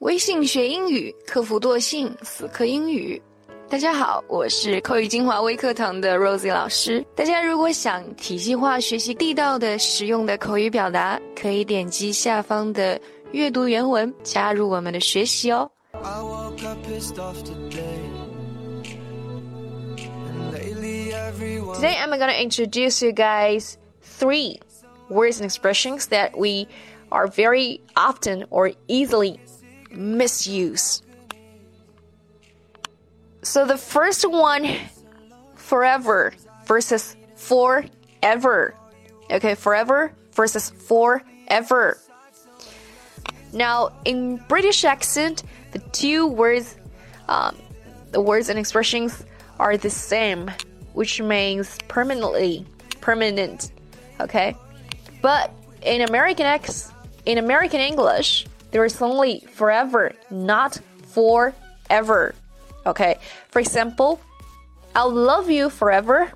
微信学英语，克服惰性，死磕英语。大家好，我是口语精华微课堂的 Rosie 老师。大家如果想体系化学习地道的、实用的口语表达，可以点击下方的阅读原文，加入我们的学习哦。Today I'm gonna introduce you guys three words and expressions that we are very often or easily misuse. So the first one, forever versus forever. Okay, forever versus forever. Now, in British accent, the two words, um, the words and expressions are the same, which means permanently, permanent. Okay, but in American ex, in American English, there is only forever, not forever. Okay, for example, I'll love you forever.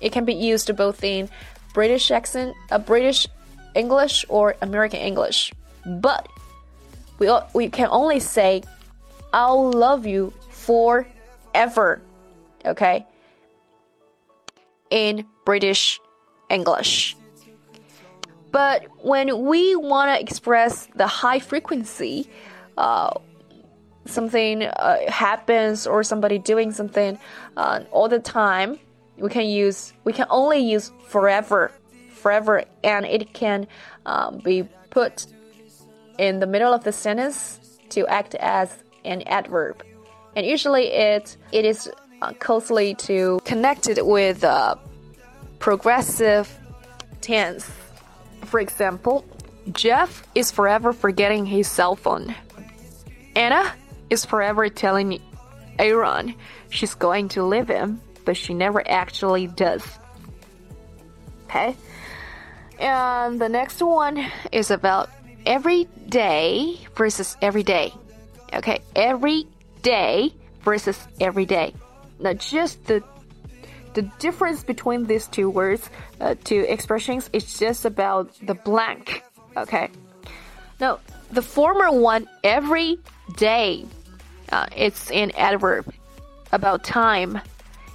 It can be used both in British accent, a uh, British English or American English. But we we can only say I'll love you forever. Okay? In British English. But when we want to express the high frequency, uh, something uh, happens or somebody doing something uh, all the time we can use we can only use forever forever and it can um, be put in the middle of the sentence to act as an adverb. And usually it it is uh, closely to connected with uh, progressive tense for example jeff is forever forgetting his cell phone anna is forever telling Aaron she's going to leave him, but she never actually does. Okay? And the next one is about every day versus every day. Okay, every day versus every day. Now, just the the difference between these two words, uh, two expressions, is just about the blank. Okay. Now, the former one, every day, uh, it's an adverb about time.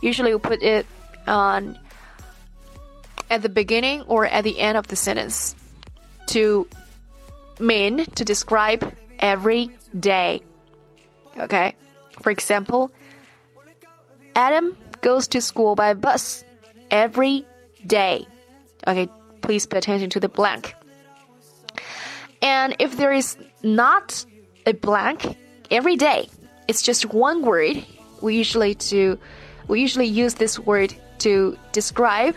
Usually we put it on at the beginning or at the end of the sentence to mean to describe every day. Okay? For example, Adam goes to school by bus every day. Okay, please pay attention to the blank. And if there is not a blank every day, it's just one word. We usually to we usually use this word to describe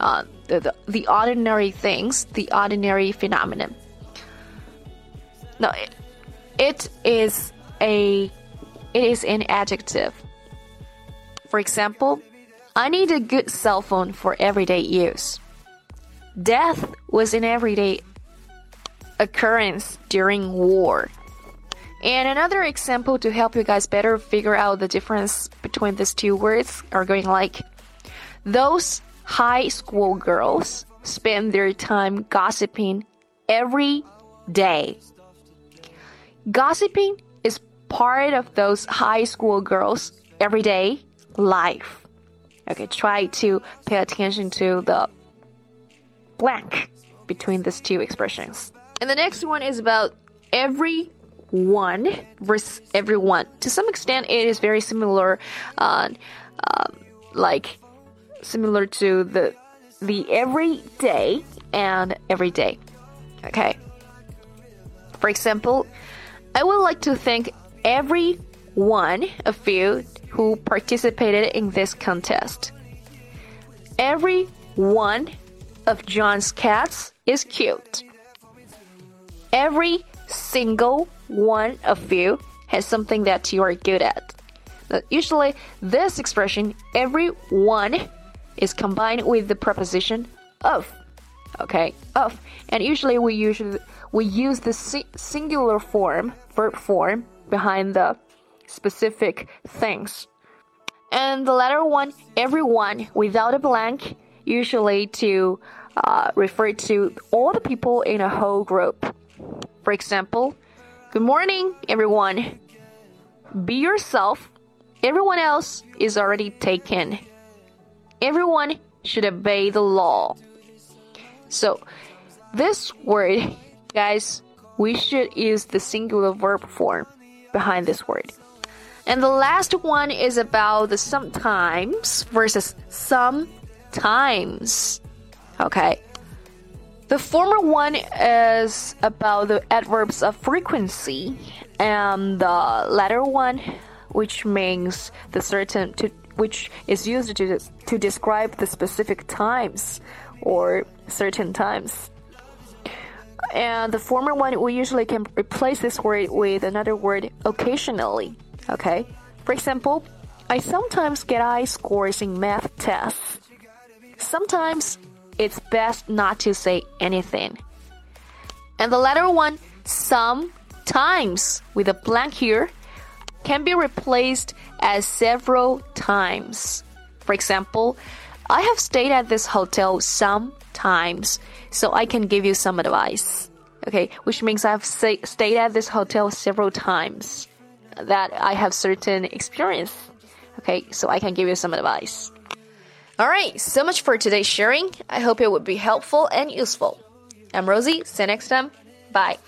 uh, the, the, the ordinary things, the ordinary phenomenon. No, it, it is a it is an adjective. For example, I need a good cell phone for everyday use. Death was an everyday occurrence during war. And another example to help you guys better figure out the difference between these two words are going like those high school girls spend their time gossiping every day. Gossiping is part of those high school girls' everyday life. Okay, try to pay attention to the blank between these two expressions. And the next one is about every one versus everyone. To some extent, it is very similar, uh, uh, like similar to the the everyday and everyday. Okay. For example, I would like to thank every one of you who participated in this contest. Every one of John's cats is cute. Every single one of you has something that you are good at. Now, usually, this expression, every one, is combined with the preposition of. Okay, of, and usually we usually we use the si singular form, verb form, behind the specific things. And the letter one, everyone, without a blank, usually to uh, refer to all the people in a whole group. For example, Good morning, everyone. Be yourself. Everyone else is already taken. Everyone should obey the law. So, this word, guys, we should use the singular verb form behind this word. And the last one is about the sometimes versus sometimes. Okay. The former one is about the adverbs of frequency, and the latter one, which means the certain to which is used to to describe the specific times or certain times. And the former one, we usually can replace this word with another word occasionally. Okay? For example, I sometimes get high scores in math tests. Sometimes it's best not to say anything. And the latter one, sometimes, with a blank here, can be replaced as several times. For example, I have stayed at this hotel sometimes, so I can give you some advice. Okay, which means I've stayed at this hotel several times that I have certain experience. Okay, so I can give you some advice. Alright, so much for today's sharing. I hope it would be helpful and useful. I'm Rosie. See you next time. Bye.